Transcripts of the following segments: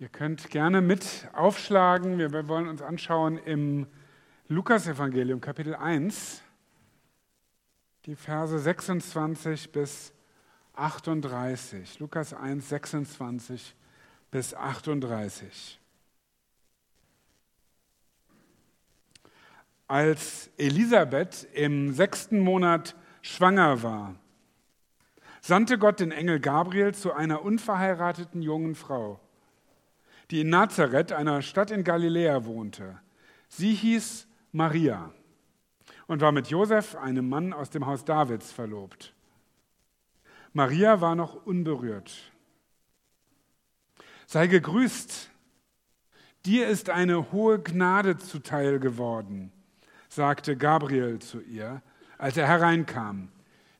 Ihr könnt gerne mit aufschlagen. Wir wollen uns anschauen im Lukasevangelium Kapitel 1, die Verse 26 bis 38. Lukas 1, 26 bis 38. Als Elisabeth im sechsten Monat schwanger war, sandte Gott den Engel Gabriel zu einer unverheirateten jungen Frau die in Nazareth, einer Stadt in Galiläa, wohnte. Sie hieß Maria und war mit Josef, einem Mann aus dem Haus Davids, verlobt. Maria war noch unberührt. Sei gegrüßt, dir ist eine hohe Gnade zuteil geworden, sagte Gabriel zu ihr, als er hereinkam.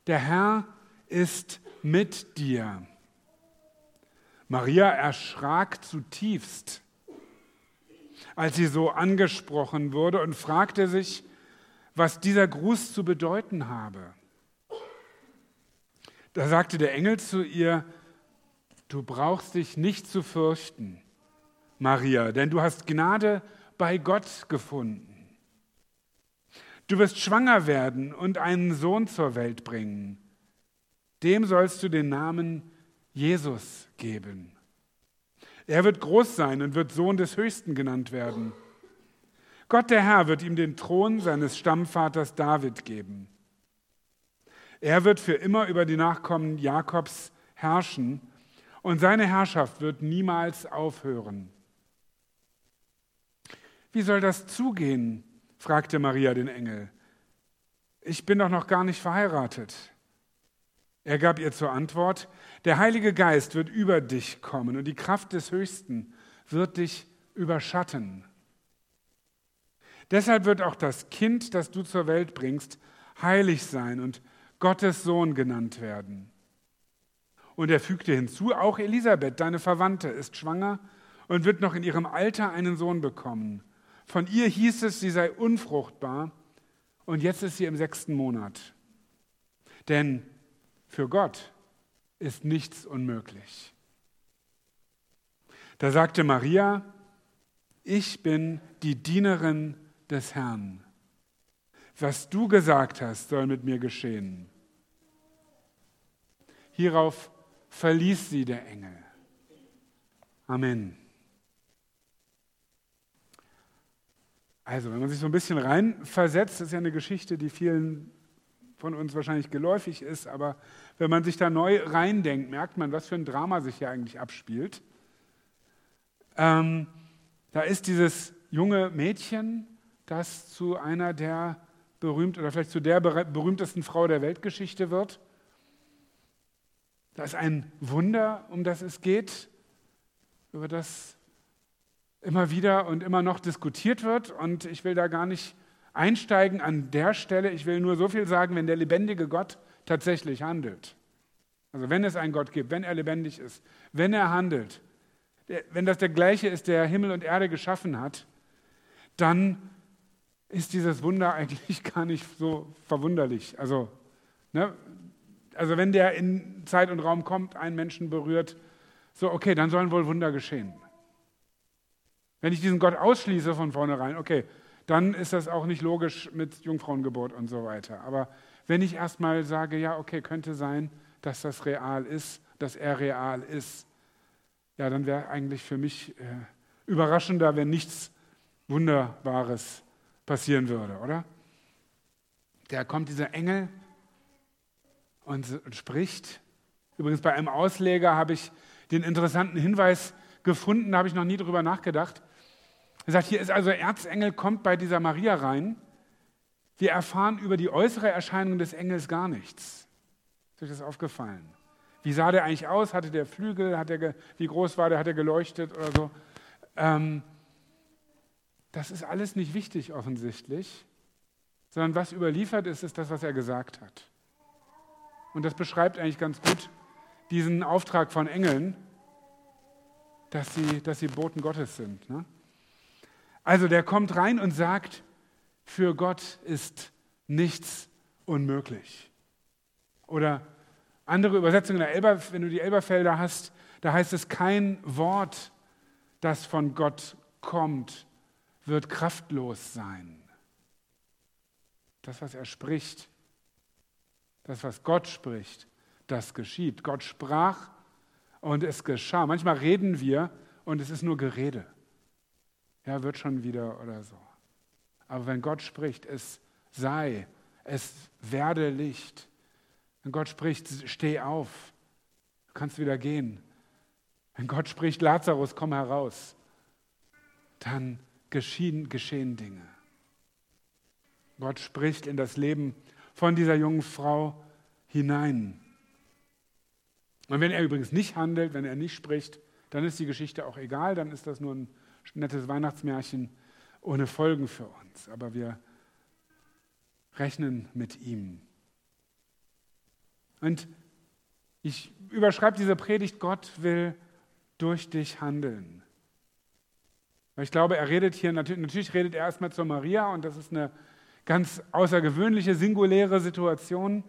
Der Herr ist mit dir. Maria erschrak zutiefst, als sie so angesprochen wurde und fragte sich, was dieser Gruß zu bedeuten habe. Da sagte der Engel zu ihr, du brauchst dich nicht zu fürchten, Maria, denn du hast Gnade bei Gott gefunden. Du wirst schwanger werden und einen Sohn zur Welt bringen. Dem sollst du den Namen Jesus geben. Er wird groß sein und wird Sohn des Höchsten genannt werden. Gott der Herr wird ihm den Thron seines Stammvaters David geben. Er wird für immer über die Nachkommen Jakobs herrschen und seine Herrschaft wird niemals aufhören. Wie soll das zugehen? fragte Maria den Engel. Ich bin doch noch gar nicht verheiratet. Er gab ihr zur Antwort, der Heilige Geist wird über dich kommen und die Kraft des Höchsten wird dich überschatten. Deshalb wird auch das Kind, das du zur Welt bringst, heilig sein und Gottes Sohn genannt werden. Und er fügte hinzu, auch Elisabeth, deine Verwandte, ist schwanger und wird noch in ihrem Alter einen Sohn bekommen. Von ihr hieß es, sie sei unfruchtbar und jetzt ist sie im sechsten Monat. Denn für Gott ist nichts unmöglich. Da sagte Maria, ich bin die Dienerin des Herrn. Was du gesagt hast, soll mit mir geschehen. Hierauf verließ sie der Engel. Amen. Also, wenn man sich so ein bisschen reinversetzt, ist ja eine Geschichte, die vielen von uns wahrscheinlich geläufig ist, aber wenn man sich da neu reindenkt, merkt man, was für ein Drama sich hier eigentlich abspielt. Ähm, da ist dieses junge Mädchen, das zu einer der berühmt oder vielleicht zu der berühmtesten Frau der Weltgeschichte wird. Da ist ein Wunder, um das es geht, über das immer wieder und immer noch diskutiert wird. Und ich will da gar nicht einsteigen an der Stelle. Ich will nur so viel sagen, wenn der lebendige Gott tatsächlich handelt. Also wenn es einen Gott gibt, wenn er lebendig ist, wenn er handelt, wenn das der gleiche ist, der Himmel und Erde geschaffen hat, dann ist dieses Wunder eigentlich gar nicht so verwunderlich. Also, ne? also wenn der in Zeit und Raum kommt, einen Menschen berührt, so okay, dann sollen wohl Wunder geschehen. Wenn ich diesen Gott ausschließe von vornherein, okay, dann ist das auch nicht logisch mit Jungfrauengeburt und so weiter. Aber wenn ich erstmal sage, ja, okay, könnte sein, dass das real ist, dass er real ist, ja, dann wäre eigentlich für mich äh, überraschender, wenn nichts Wunderbares passieren würde, oder? Da kommt dieser Engel und, und spricht. Übrigens bei einem Ausleger habe ich den interessanten Hinweis gefunden, da habe ich noch nie drüber nachgedacht. Er sagt, hier ist also Erzengel, kommt bei dieser Maria rein. Wir erfahren über die äußere Erscheinung des Engels gar nichts. Ist euch das aufgefallen? Wie sah der eigentlich aus? Hatte der Flügel? Hat der, wie groß war der? Hat er geleuchtet oder so? Ähm, das ist alles nicht wichtig offensichtlich, sondern was überliefert ist, ist das, was er gesagt hat. Und das beschreibt eigentlich ganz gut diesen Auftrag von Engeln, dass sie, dass sie Boten Gottes sind. Ne? Also der kommt rein und sagt, für Gott ist nichts unmöglich. Oder andere Übersetzungen Elber, wenn du die Elberfelder hast, da heißt es, kein Wort das von Gott kommt, wird kraftlos sein. Das, was er spricht, das, was Gott spricht, das geschieht. Gott sprach und es geschah. Manchmal reden wir und es ist nur Gerede. Ja, wird schon wieder oder so. Aber wenn Gott spricht, es sei, es werde Licht. Wenn Gott spricht, steh auf, du kannst wieder gehen. Wenn Gott spricht, Lazarus, komm heraus, dann geschehen, geschehen Dinge. Gott spricht in das Leben von dieser jungen Frau hinein. Und wenn er übrigens nicht handelt, wenn er nicht spricht, dann ist die Geschichte auch egal, dann ist das nur ein nettes Weihnachtsmärchen ohne Folgen für uns. Aber wir rechnen mit ihm. Und ich überschreibe diese Predigt, Gott will durch dich handeln. Ich glaube, er redet hier, natürlich, natürlich redet er erstmal zur Maria und das ist eine ganz außergewöhnliche, singuläre Situation,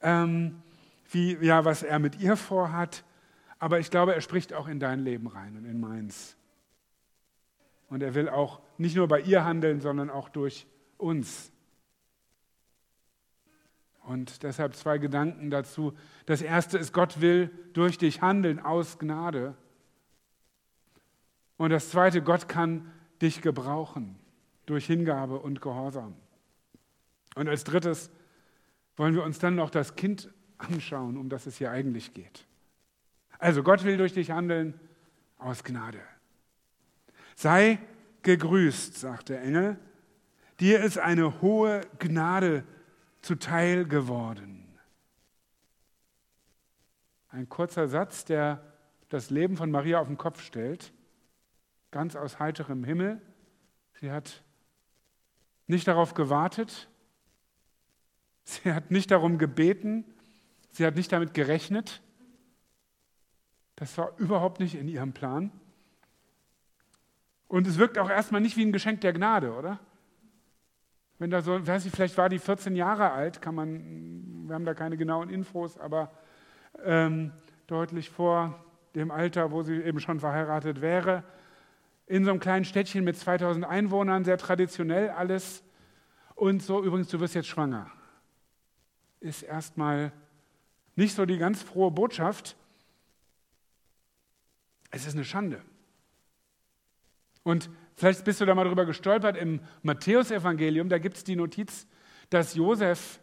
ähm, wie, ja, was er mit ihr vorhat. Aber ich glaube, er spricht auch in dein Leben rein und in meins. Und er will auch nicht nur bei ihr handeln, sondern auch durch uns. Und deshalb zwei Gedanken dazu. Das erste ist, Gott will durch dich handeln aus Gnade. Und das zweite, Gott kann dich gebrauchen durch Hingabe und Gehorsam. Und als drittes wollen wir uns dann noch das Kind anschauen, um das es hier eigentlich geht. Also Gott will durch dich handeln aus Gnade. Sei gegrüßt, sagt der Engel, dir ist eine hohe Gnade zuteil geworden. Ein kurzer Satz, der das Leben von Maria auf den Kopf stellt, ganz aus heiterem Himmel. Sie hat nicht darauf gewartet, Sie hat nicht darum gebeten, sie hat nicht damit gerechnet. Das war überhaupt nicht in ihrem Plan. Und es wirkt auch erstmal nicht wie ein Geschenk der Gnade, oder? Wenn da so, weiß ich, vielleicht war die 14 Jahre alt, kann man, wir haben da keine genauen Infos, aber ähm, deutlich vor dem Alter, wo sie eben schon verheiratet wäre, in so einem kleinen Städtchen mit 2000 Einwohnern, sehr traditionell alles. Und so, übrigens, du wirst jetzt schwanger ist erstmal nicht so die ganz frohe Botschaft. Es ist eine Schande. Und vielleicht bist du da mal drüber gestolpert im Matthäusevangelium, da gibt es die Notiz, dass Josef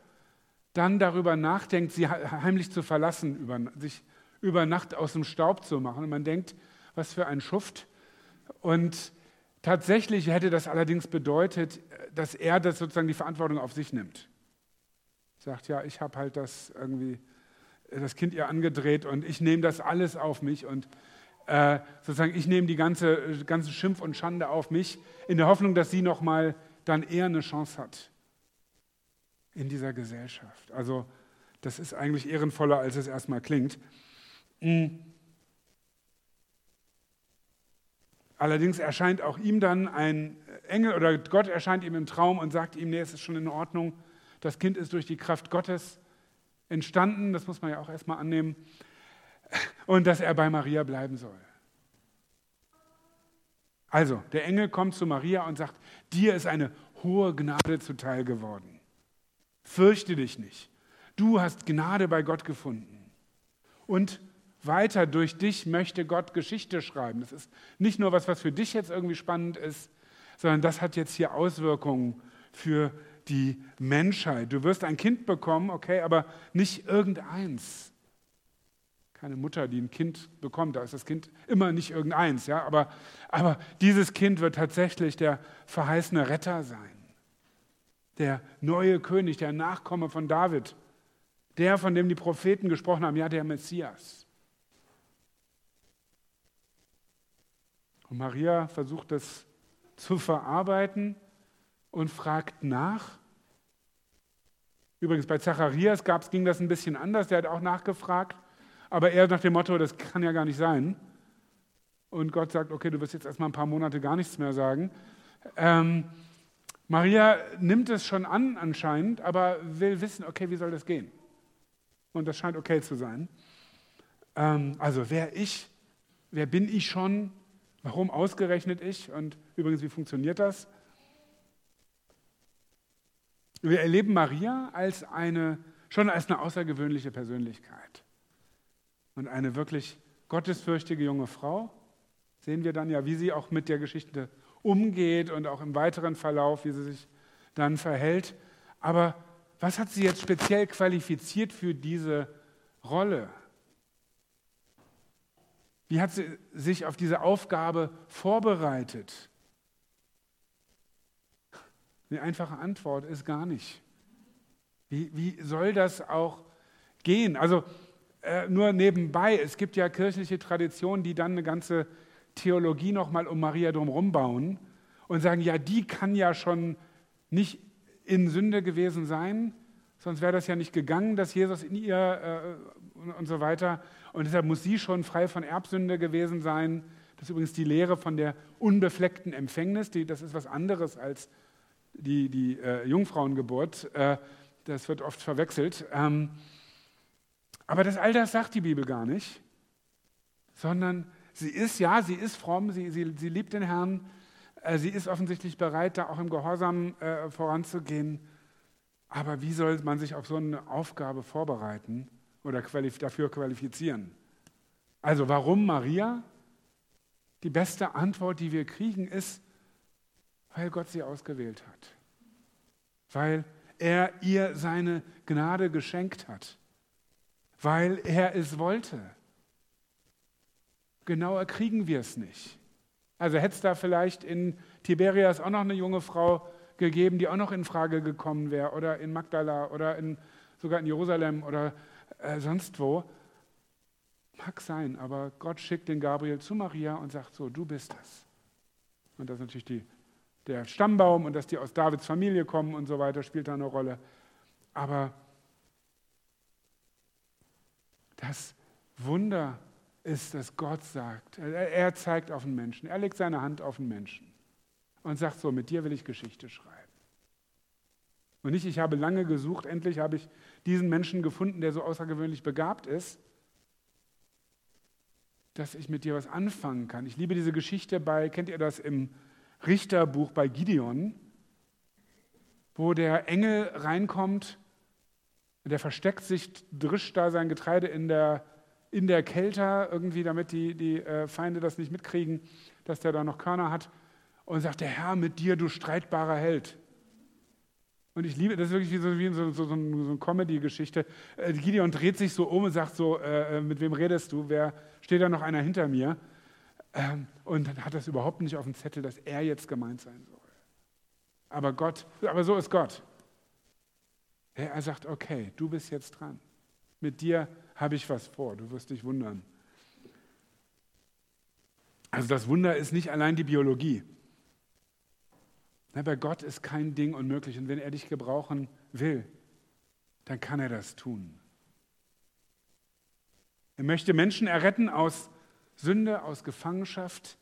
dann darüber nachdenkt, sie heimlich zu verlassen, sich über Nacht aus dem Staub zu machen. Und man denkt, was für ein Schuft. Und tatsächlich hätte das allerdings bedeutet, dass er das sozusagen die Verantwortung auf sich nimmt sagt, ja, ich habe halt das irgendwie, das Kind ihr angedreht und ich nehme das alles auf mich und äh, sozusagen, ich nehme die ganze, ganze Schimpf und Schande auf mich, in der Hoffnung, dass sie nochmal dann eher eine Chance hat in dieser Gesellschaft. Also das ist eigentlich ehrenvoller, als es erstmal klingt. Mhm. Allerdings erscheint auch ihm dann ein Engel oder Gott erscheint ihm im Traum und sagt ihm, nee, es ist schon in Ordnung, das Kind ist durch die Kraft Gottes entstanden, das muss man ja auch erstmal annehmen, und dass er bei Maria bleiben soll. Also, der Engel kommt zu Maria und sagt, dir ist eine hohe Gnade zuteil geworden. Fürchte dich nicht. Du hast Gnade bei Gott gefunden. Und weiter durch dich möchte Gott Geschichte schreiben. Das ist nicht nur was, was für dich jetzt irgendwie spannend ist, sondern das hat jetzt hier Auswirkungen für die Menschheit. Du wirst ein Kind bekommen, okay, aber nicht irgendeins. Keine Mutter, die ein Kind bekommt, da ist das Kind immer nicht irgendeins, ja, aber, aber dieses Kind wird tatsächlich der verheißene Retter sein. Der neue König, der Nachkomme von David, der, von dem die Propheten gesprochen haben, ja, der Messias. Und Maria versucht das zu verarbeiten und fragt nach. Übrigens, bei Zacharias gab's, ging das ein bisschen anders, der hat auch nachgefragt, aber eher nach dem Motto, das kann ja gar nicht sein. Und Gott sagt, okay, du wirst jetzt erstmal ein paar Monate gar nichts mehr sagen. Ähm, Maria nimmt es schon an anscheinend, aber will wissen, okay, wie soll das gehen? Und das scheint okay zu sein. Ähm, also wer ich, wer bin ich schon? Warum ausgerechnet ich? Und übrigens, wie funktioniert das? Wir erleben Maria als eine, schon als eine außergewöhnliche Persönlichkeit und eine wirklich gottesfürchtige junge Frau. Sehen wir dann ja, wie sie auch mit der Geschichte umgeht und auch im weiteren Verlauf, wie sie sich dann verhält. Aber was hat sie jetzt speziell qualifiziert für diese Rolle? Wie hat sie sich auf diese Aufgabe vorbereitet? Die einfache Antwort ist gar nicht. Wie, wie soll das auch gehen? Also äh, nur nebenbei, es gibt ja kirchliche Traditionen, die dann eine ganze Theologie nochmal um Maria drumherum bauen und sagen, ja, die kann ja schon nicht in Sünde gewesen sein, sonst wäre das ja nicht gegangen, dass Jesus in ihr äh, und, und so weiter. Und deshalb muss sie schon frei von Erbsünde gewesen sein. Das ist übrigens die Lehre von der unbefleckten Empfängnis. Die, das ist was anderes als die, die äh, Jungfrauengeburt. Äh, das wird oft verwechselt. Ähm, aber das, all das sagt die Bibel gar nicht, sondern sie ist, ja, sie ist fromm, sie, sie, sie liebt den Herrn, äh, sie ist offensichtlich bereit, da auch im Gehorsam äh, voranzugehen. Aber wie soll man sich auf so eine Aufgabe vorbereiten oder qualif dafür qualifizieren? Also warum Maria? Die beste Antwort, die wir kriegen, ist, weil Gott sie ausgewählt hat. Weil er ihr seine Gnade geschenkt hat. Weil er es wollte. Genauer kriegen wir es nicht. Also hätte es da vielleicht in Tiberias auch noch eine junge Frau gegeben, die auch noch in Frage gekommen wäre, oder in Magdala oder in, sogar in Jerusalem oder äh, sonst wo. Mag sein, aber Gott schickt den Gabriel zu Maria und sagt so, du bist es. Und das ist natürlich die, der Stammbaum und dass die aus Davids Familie kommen und so weiter, spielt da eine Rolle. Aber das Wunder ist, dass Gott sagt, er zeigt auf den Menschen, er legt seine Hand auf den Menschen und sagt so, mit dir will ich Geschichte schreiben. Und nicht, ich habe lange gesucht, endlich habe ich diesen Menschen gefunden, der so außergewöhnlich begabt ist, dass ich mit dir was anfangen kann. Ich liebe diese Geschichte bei, kennt ihr das im Richterbuch bei Gideon, wo der Engel reinkommt, der versteckt sich, drischt da sein Getreide in der in der Kälte irgendwie, damit die, die äh, Feinde das nicht mitkriegen, dass der da noch Körner hat. Und sagt, der Herr mit dir, du streitbarer Held. Und ich liebe, das ist wirklich wie so, wie so, so, so eine Comedy-Geschichte. Äh, Gideon dreht sich so um und sagt so, äh, äh, mit wem redest du? Wer steht da noch einer hinter mir? Ähm, und dann hat das überhaupt nicht auf dem Zettel, dass er jetzt gemeint sein soll. Aber Gott, aber so ist Gott. Er sagt, okay, du bist jetzt dran. Mit dir habe ich was vor, du wirst dich wundern. Also das Wunder ist nicht allein die Biologie. Bei Gott ist kein Ding unmöglich und wenn er dich gebrauchen will, dann kann er das tun. Er möchte Menschen erretten aus Sünde, aus Gefangenschaft.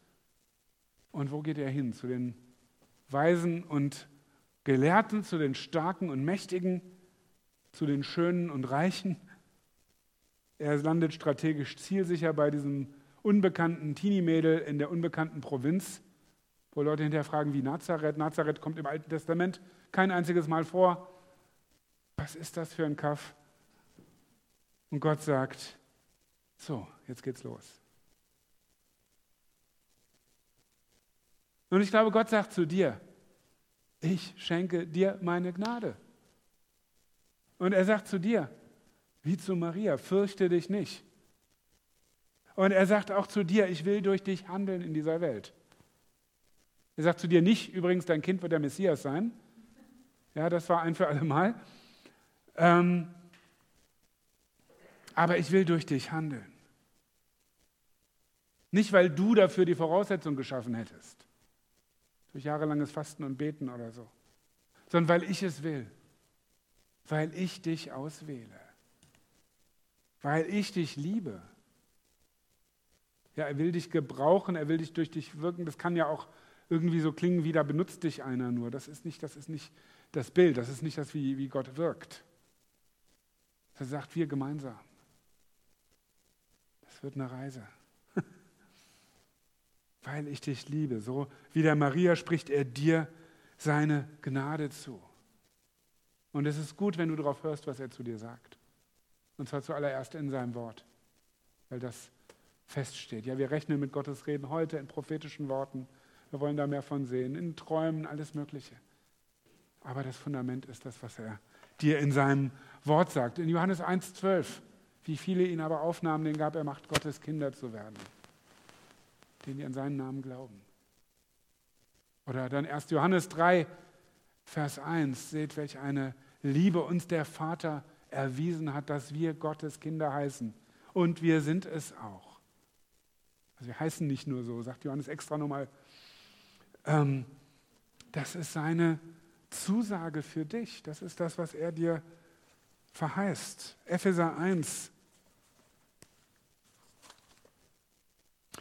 Und wo geht er hin? Zu den Weisen und Gelehrten, zu den Starken und Mächtigen, zu den Schönen und Reichen. Er landet strategisch zielsicher bei diesem unbekannten Teenie-Mädel in der unbekannten Provinz, wo Leute hinterher fragen, wie Nazareth. Nazareth kommt im Alten Testament kein einziges Mal vor. Was ist das für ein Kaff? Und Gott sagt, so, jetzt geht's los. Und ich glaube, Gott sagt zu dir, ich schenke dir meine Gnade. Und er sagt zu dir, wie zu Maria, fürchte dich nicht. Und er sagt auch zu dir, ich will durch dich handeln in dieser Welt. Er sagt zu dir nicht, übrigens, dein Kind wird der Messias sein. Ja, das war ein für alle Mal. Ähm, aber ich will durch dich handeln. Nicht, weil du dafür die Voraussetzung geschaffen hättest, durch jahrelanges Fasten und Beten oder so, sondern weil ich es will, weil ich dich auswähle weil ich dich liebe. Ja, er will dich gebrauchen, er will dich durch dich wirken. Das kann ja auch irgendwie so klingen, wie da benutzt dich einer nur. Das ist nicht das, ist nicht das Bild, das ist nicht das, wie, wie Gott wirkt. Er sagt, wir gemeinsam. Das wird eine Reise. weil ich dich liebe. So wie der Maria spricht er dir seine Gnade zu. Und es ist gut, wenn du darauf hörst, was er zu dir sagt. Und zwar zuallererst in seinem Wort, weil das feststeht. Ja, wir rechnen mit Gottes Reden heute in prophetischen Worten. Wir wollen da mehr von sehen, in Träumen, alles Mögliche. Aber das Fundament ist das, was er dir in seinem Wort sagt. In Johannes 1,12, wie viele ihn aber aufnahmen, den gab er Macht, Gottes Kinder zu werden, denen die an seinen Namen glauben. Oder dann 1. Johannes 3, Vers 1, seht, welch eine Liebe uns der Vater erwiesen hat, dass wir Gottes Kinder heißen. Und wir sind es auch. Also wir heißen nicht nur so, sagt Johannes extra nochmal. Ähm, das ist seine Zusage für dich. Das ist das, was er dir verheißt. Epheser 1.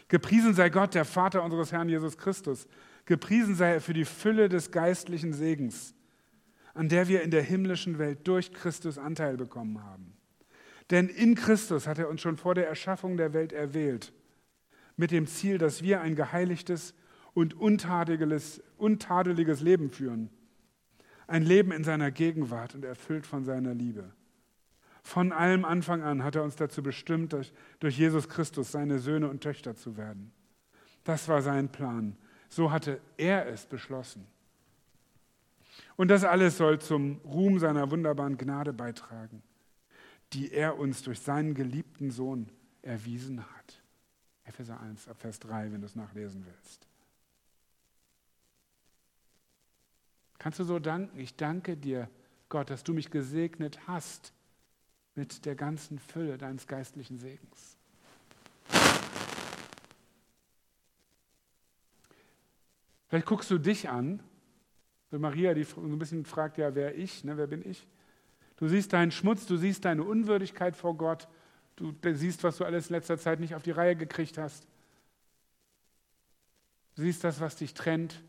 Gepriesen sei Gott, der Vater unseres Herrn Jesus Christus. Gepriesen sei er für die Fülle des geistlichen Segens, an der wir in der himmlischen Welt durch Christus Anteil bekommen haben. Denn in Christus hat er uns schon vor der Erschaffung der Welt erwählt, mit dem Ziel, dass wir ein geheiligtes und untadeliges, untadeliges Leben führen. Ein Leben in seiner Gegenwart und erfüllt von seiner Liebe. Von allem Anfang an hat er uns dazu bestimmt, durch, durch Jesus Christus seine Söhne und Töchter zu werden. Das war sein Plan. So hatte er es beschlossen. Und das alles soll zum Ruhm seiner wunderbaren Gnade beitragen, die er uns durch seinen geliebten Sohn erwiesen hat. Epheser 1, Vers 3, wenn du es nachlesen willst. Kannst du so danken? Ich danke dir, Gott, dass du mich gesegnet hast mit der ganzen Fülle deines geistlichen Segens. Vielleicht guckst du dich an, Maria, die so ein bisschen fragt, ja, wer ich, ne, wer bin ich? Du siehst deinen Schmutz, du siehst deine Unwürdigkeit vor Gott, du siehst, was du alles in letzter Zeit nicht auf die Reihe gekriegt hast. Du siehst das, was dich trennt.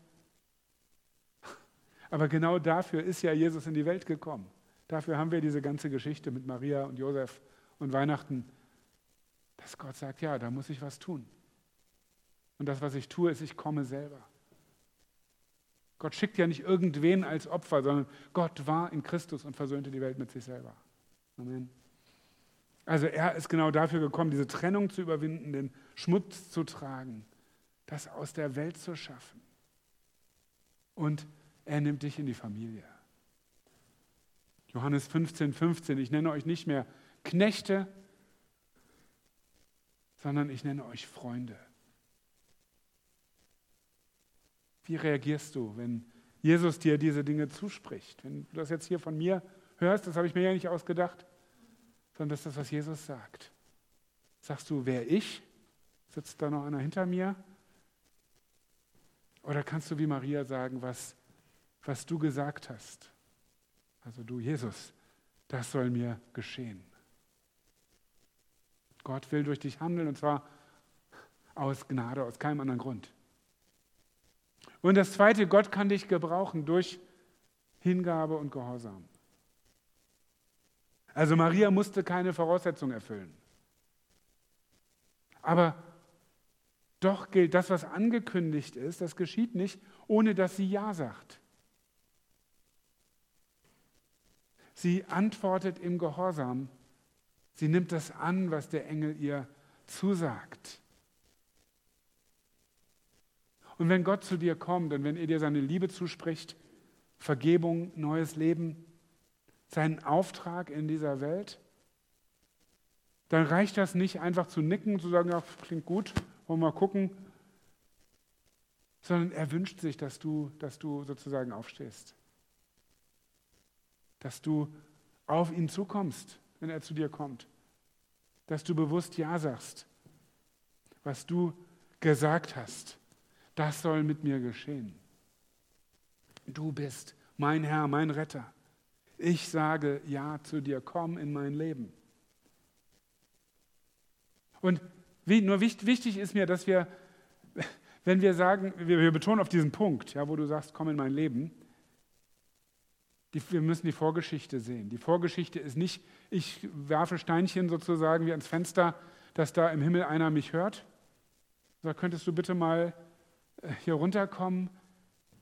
Aber genau dafür ist ja Jesus in die Welt gekommen. Dafür haben wir diese ganze Geschichte mit Maria und Josef und Weihnachten, dass Gott sagt, ja, da muss ich was tun. Und das, was ich tue, ist, ich komme selber. Gott schickt ja nicht irgendwen als Opfer, sondern Gott war in Christus und versöhnte die Welt mit sich selber. Amen. Also er ist genau dafür gekommen, diese Trennung zu überwinden, den Schmutz zu tragen, das aus der Welt zu schaffen. Und er nimmt dich in die Familie. Johannes 15, 15, ich nenne euch nicht mehr Knechte, sondern ich nenne euch Freunde. Wie reagierst du, wenn Jesus dir diese Dinge zuspricht? Wenn du das jetzt hier von mir hörst, das habe ich mir ja nicht ausgedacht, sondern das ist das, was Jesus sagt. Sagst du, wer ich? Sitzt da noch einer hinter mir? Oder kannst du wie Maria sagen, was, was du gesagt hast? Also du, Jesus, das soll mir geschehen. Gott will durch dich handeln und zwar aus Gnade, aus keinem anderen Grund. Und das Zweite, Gott kann dich gebrauchen durch Hingabe und Gehorsam. Also Maria musste keine Voraussetzung erfüllen. Aber doch gilt das, was angekündigt ist, das geschieht nicht, ohne dass sie Ja sagt. Sie antwortet im Gehorsam. Sie nimmt das an, was der Engel ihr zusagt. Und wenn Gott zu dir kommt und wenn er dir seine Liebe zuspricht, Vergebung, neues Leben, seinen Auftrag in dieser Welt, dann reicht das nicht einfach zu nicken, zu sagen, ja, klingt gut, wollen wir mal gucken, sondern er wünscht sich, dass du, dass du sozusagen aufstehst. Dass du auf ihn zukommst, wenn er zu dir kommt. Dass du bewusst Ja sagst, was du gesagt hast das soll mit mir geschehen. Du bist mein Herr, mein Retter. Ich sage Ja zu dir, komm in mein Leben. Und nur wichtig ist mir, dass wir, wenn wir sagen, wir, betonen auf diesen Punkt, ja, wo du sagst, komm in mein Leben, die, wir müssen die Vorgeschichte sehen. Die Vorgeschichte ist nicht, ich werfe Steinchen sozusagen wie ans Fenster, dass da im Himmel einer mich hört. Da könntest du bitte mal hier runterkommen,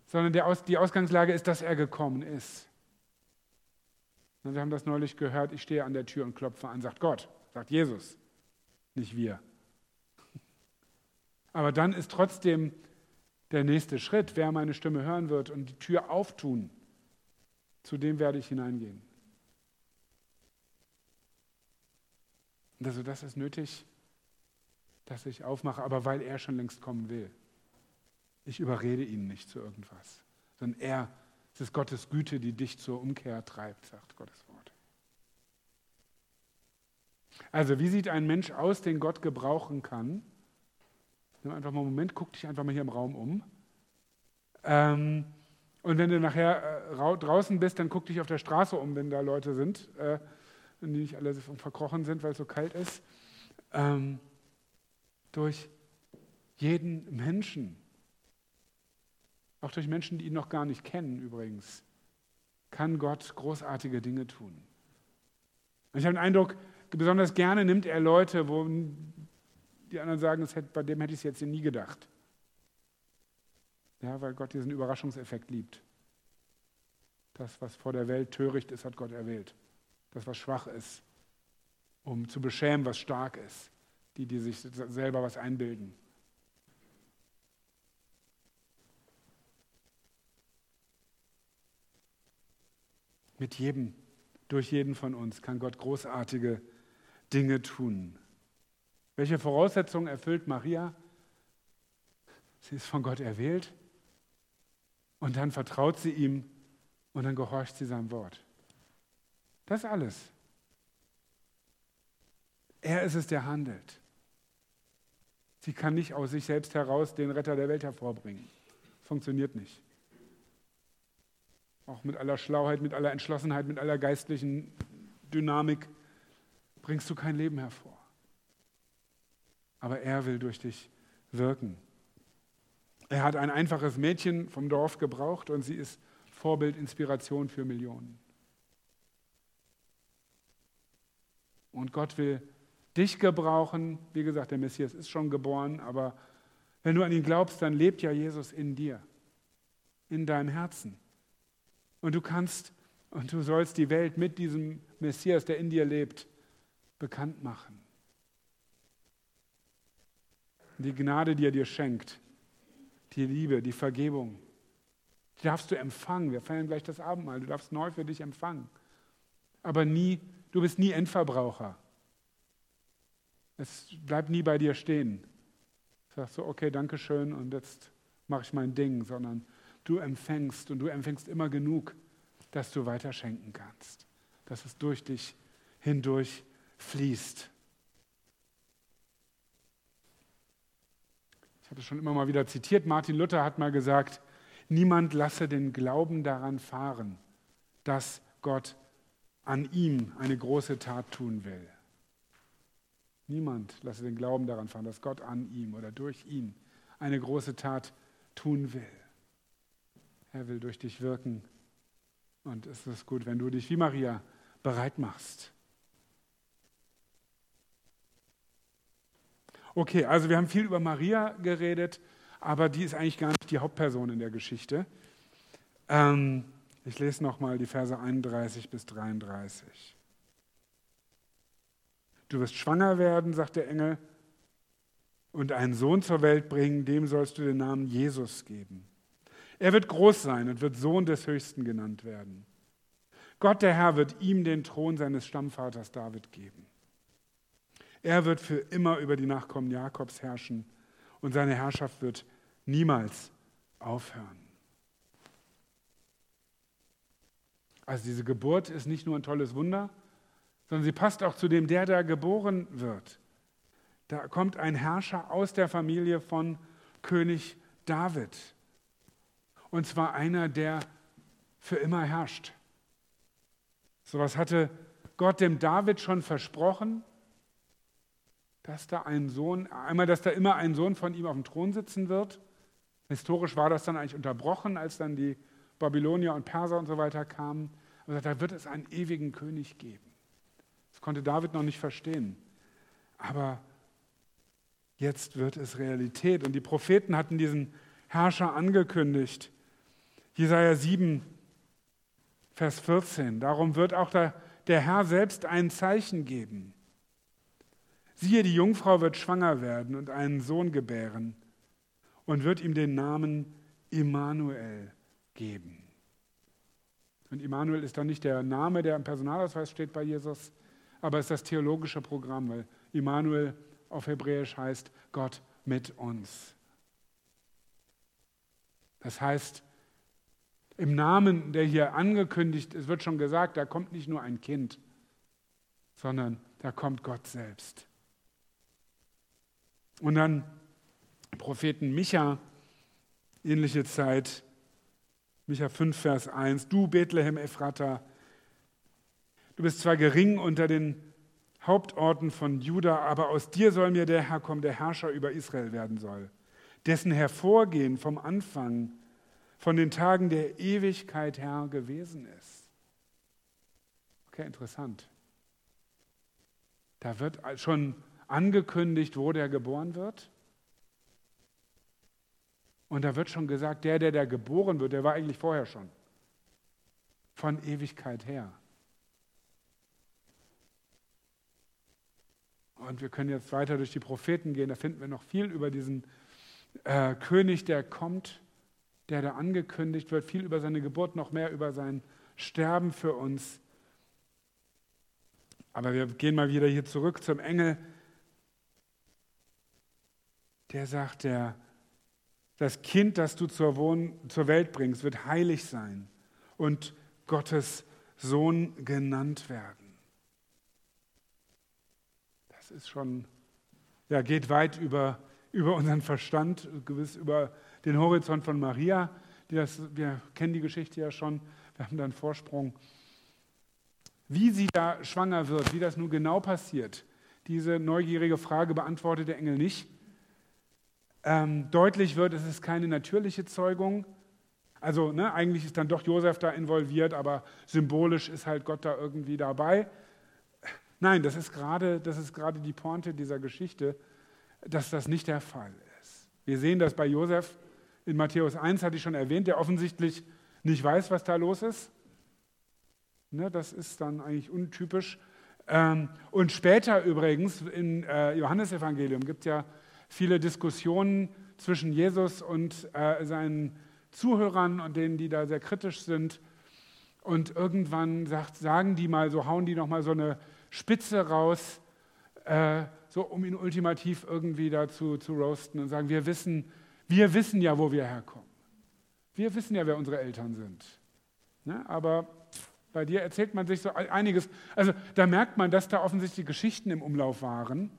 sondern der Aus, die Ausgangslage ist, dass er gekommen ist. Wir haben das neulich gehört, ich stehe an der Tür und klopfe an, sagt Gott, sagt Jesus, nicht wir. Aber dann ist trotzdem der nächste Schritt, wer meine Stimme hören wird und die Tür auftun, zu dem werde ich hineingehen. Also das ist nötig, dass ich aufmache, aber weil er schon längst kommen will. Ich überrede ihn nicht zu irgendwas, sondern er, es ist Gottes Güte, die dich zur Umkehr treibt, sagt Gottes Wort. Also wie sieht ein Mensch aus, den Gott gebrauchen kann? Nimm einfach mal einen Moment, guck dich einfach mal hier im Raum um. Ähm, und wenn du nachher äh, draußen bist, dann guck dich auf der Straße um, wenn da Leute sind, äh, die nicht alle verkrochen sind, weil es so kalt ist. Ähm, durch jeden Menschen, auch durch Menschen, die ihn noch gar nicht kennen übrigens, kann Gott großartige Dinge tun. Und ich habe den Eindruck, besonders gerne nimmt er Leute, wo die anderen sagen, hätte, bei dem hätte ich es jetzt nie gedacht. Ja, weil Gott diesen Überraschungseffekt liebt. Das, was vor der Welt töricht ist, hat Gott erwählt. Das, was schwach ist, um zu beschämen, was stark ist. Die, die sich selber was einbilden. Mit jedem, durch jeden von uns kann Gott großartige Dinge tun. Welche Voraussetzungen erfüllt Maria? Sie ist von Gott erwählt und dann vertraut sie ihm und dann gehorcht sie seinem Wort. Das alles. Er ist es, der handelt. Sie kann nicht aus sich selbst heraus den Retter der Welt hervorbringen. Funktioniert nicht. Auch mit aller Schlauheit, mit aller Entschlossenheit, mit aller geistlichen Dynamik bringst du kein Leben hervor aber er will durch dich wirken. Er hat ein einfaches Mädchen vom Dorf gebraucht und sie ist Vorbild, Inspiration für Millionen. Und Gott will dich gebrauchen. Wie gesagt, der Messias ist schon geboren, aber wenn du an ihn glaubst, dann lebt ja Jesus in dir, in deinem Herzen. Und du kannst und du sollst die Welt mit diesem Messias, der in dir lebt, bekannt machen die Gnade, die er dir schenkt, die Liebe, die Vergebung, die darfst du empfangen. Wir feiern gleich das Abendmahl. Du darfst neu für dich empfangen. Aber nie, du bist nie Endverbraucher. Es bleibt nie bei dir stehen. Du sagst so, okay, danke schön und jetzt mache ich mein Ding, sondern du empfängst und du empfängst immer genug, dass du weiterschenken kannst, dass es durch dich hindurch fließt. habe es schon immer mal wieder zitiert, Martin Luther hat mal gesagt, niemand lasse den Glauben daran fahren, dass Gott an ihm eine große Tat tun will. Niemand lasse den Glauben daran fahren, dass Gott an ihm oder durch ihn eine große Tat tun will. Er will durch dich wirken. Und es ist gut, wenn du dich wie Maria bereit machst. Okay, also wir haben viel über Maria geredet, aber die ist eigentlich gar nicht die Hauptperson in der Geschichte. Ähm, ich lese nochmal die Verse 31 bis 33. Du wirst schwanger werden, sagt der Engel, und einen Sohn zur Welt bringen, dem sollst du den Namen Jesus geben. Er wird groß sein und wird Sohn des Höchsten genannt werden. Gott der Herr wird ihm den Thron seines Stammvaters David geben. Er wird für immer über die Nachkommen Jakobs herrschen und seine Herrschaft wird niemals aufhören. Also diese Geburt ist nicht nur ein tolles Wunder, sondern sie passt auch zu dem, der da geboren wird. Da kommt ein Herrscher aus der Familie von König David. Und zwar einer, der für immer herrscht. So was hatte Gott dem David schon versprochen dass da ein Sohn, einmal, dass da immer ein Sohn von ihm auf dem Thron sitzen wird. Historisch war das dann eigentlich unterbrochen, als dann die Babylonier und Perser und so weiter kamen. Aber da wird es einen ewigen König geben. Das konnte David noch nicht verstehen. Aber jetzt wird es Realität. Und die Propheten hatten diesen Herrscher angekündigt. Jesaja 7, Vers 14. Darum wird auch der, Herr selbst ein Zeichen geben. Siehe, die Jungfrau wird schwanger werden und einen Sohn gebären und wird ihm den Namen Immanuel geben. Und Immanuel ist dann nicht der Name, der im Personalausweis steht bei Jesus, aber ist das theologische Programm, weil Immanuel auf Hebräisch heißt Gott mit uns. Das heißt, im Namen, der hier angekündigt ist, wird schon gesagt, da kommt nicht nur ein Kind, sondern da kommt Gott selbst. Und dann Propheten Micha, ähnliche Zeit, Micha 5, Vers 1, du Bethlehem Ephrata, du bist zwar gering unter den Hauptorten von Juda, aber aus dir soll mir der Herr kommen, der Herrscher über Israel werden soll, dessen Hervorgehen vom Anfang, von den Tagen der Ewigkeit her gewesen ist. Okay, interessant. Da wird schon angekündigt, wo der geboren wird. Und da wird schon gesagt, der, der da geboren wird, der war eigentlich vorher schon. Von Ewigkeit her. Und wir können jetzt weiter durch die Propheten gehen, da finden wir noch viel über diesen äh, König, der kommt, der da angekündigt wird, viel über seine Geburt, noch mehr über sein Sterben für uns. Aber wir gehen mal wieder hier zurück zum Engel, der sagt, der, das Kind, das du zur, Wohn zur Welt bringst, wird heilig sein und Gottes Sohn genannt werden. Das ist schon, ja, geht weit über, über unseren Verstand, gewiss über den Horizont von Maria. Das, wir kennen die Geschichte ja schon, wir haben da einen Vorsprung. Wie sie da schwanger wird, wie das nun genau passiert, diese neugierige Frage beantwortet der Engel nicht ähm, deutlich wird, es ist keine natürliche Zeugung. Also ne, eigentlich ist dann doch Josef da involviert, aber symbolisch ist halt Gott da irgendwie dabei. Nein, das ist gerade, das ist gerade die Pointe dieser Geschichte, dass das nicht der Fall ist. Wir sehen das bei Josef in Matthäus 1, hatte ich schon erwähnt, der offensichtlich nicht weiß, was da los ist. Ne, das ist dann eigentlich untypisch. Ähm, und später übrigens im äh, Johannesevangelium gibt es ja viele Diskussionen zwischen Jesus und äh, seinen Zuhörern und denen, die da sehr kritisch sind. Und irgendwann sagt, sagen die mal, so hauen die nochmal so eine Spitze raus, äh, so um ihn ultimativ irgendwie dazu zu roasten und sagen, wir wissen, wir wissen ja, wo wir herkommen. Wir wissen ja, wer unsere Eltern sind. Ne? Aber bei dir erzählt man sich so einiges. Also da merkt man, dass da offensichtlich Geschichten im Umlauf waren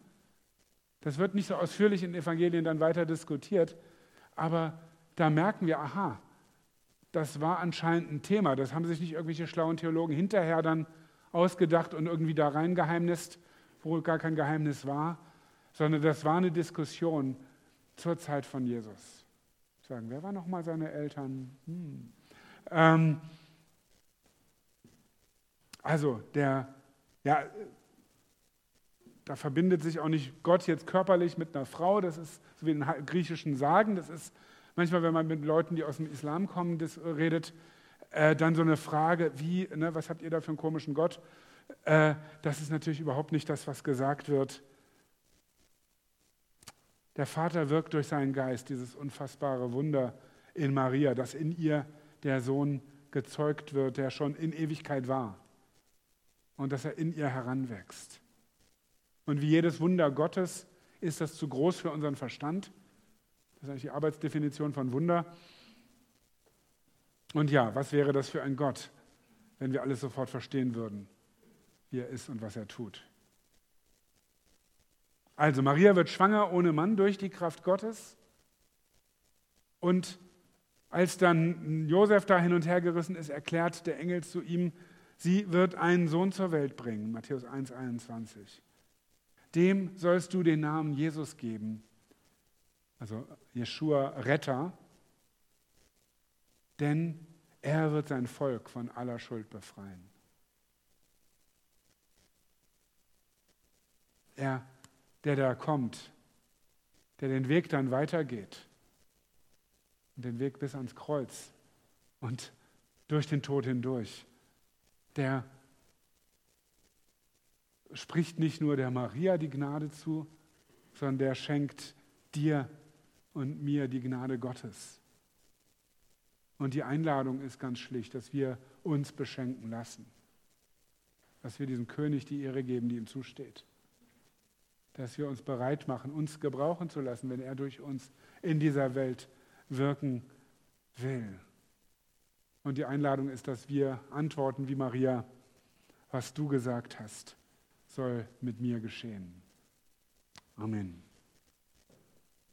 das wird nicht so ausführlich in Evangelien dann weiter diskutiert, aber da merken wir, aha, das war anscheinend ein Thema. Das haben sich nicht irgendwelche schlauen Theologen hinterher dann ausgedacht und irgendwie da reingeheimnist, wo gar kein Geheimnis war, sondern das war eine Diskussion zur Zeit von Jesus. Sagen, wer war nochmal seine Eltern? Hm. Ähm, also der, ja, da verbindet sich auch nicht Gott jetzt körperlich mit einer Frau, das ist so wie in griechischen Sagen, das ist manchmal, wenn man mit Leuten, die aus dem Islam kommen, das redet, äh, dann so eine Frage, wie, ne, was habt ihr da für einen komischen Gott? Äh, das ist natürlich überhaupt nicht das, was gesagt wird. Der Vater wirkt durch seinen Geist dieses unfassbare Wunder in Maria, dass in ihr der Sohn gezeugt wird, der schon in Ewigkeit war und dass er in ihr heranwächst. Und wie jedes Wunder Gottes ist das zu groß für unseren Verstand. Das ist eigentlich die Arbeitsdefinition von Wunder. Und ja, was wäre das für ein Gott, wenn wir alles sofort verstehen würden, wie er ist und was er tut? Also, Maria wird schwanger ohne Mann durch die Kraft Gottes. Und als dann Josef da hin und her gerissen ist, erklärt der Engel zu ihm, sie wird einen Sohn zur Welt bringen. Matthäus 1, 21 dem sollst du den Namen Jesus geben, also Jeshua Retter, denn er wird sein Volk von aller Schuld befreien. Er, der da kommt, der den Weg dann weitergeht, den Weg bis ans Kreuz und durch den Tod hindurch. Der spricht nicht nur der Maria die Gnade zu, sondern der schenkt dir und mir die Gnade Gottes. Und die Einladung ist ganz schlicht, dass wir uns beschenken lassen, dass wir diesem König die Ehre geben, die ihm zusteht, dass wir uns bereit machen, uns gebrauchen zu lassen, wenn er durch uns in dieser Welt wirken will. Und die Einladung ist, dass wir antworten wie Maria, was du gesagt hast, soll mit mir geschehen. Amen.